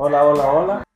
Hola, hola, hola.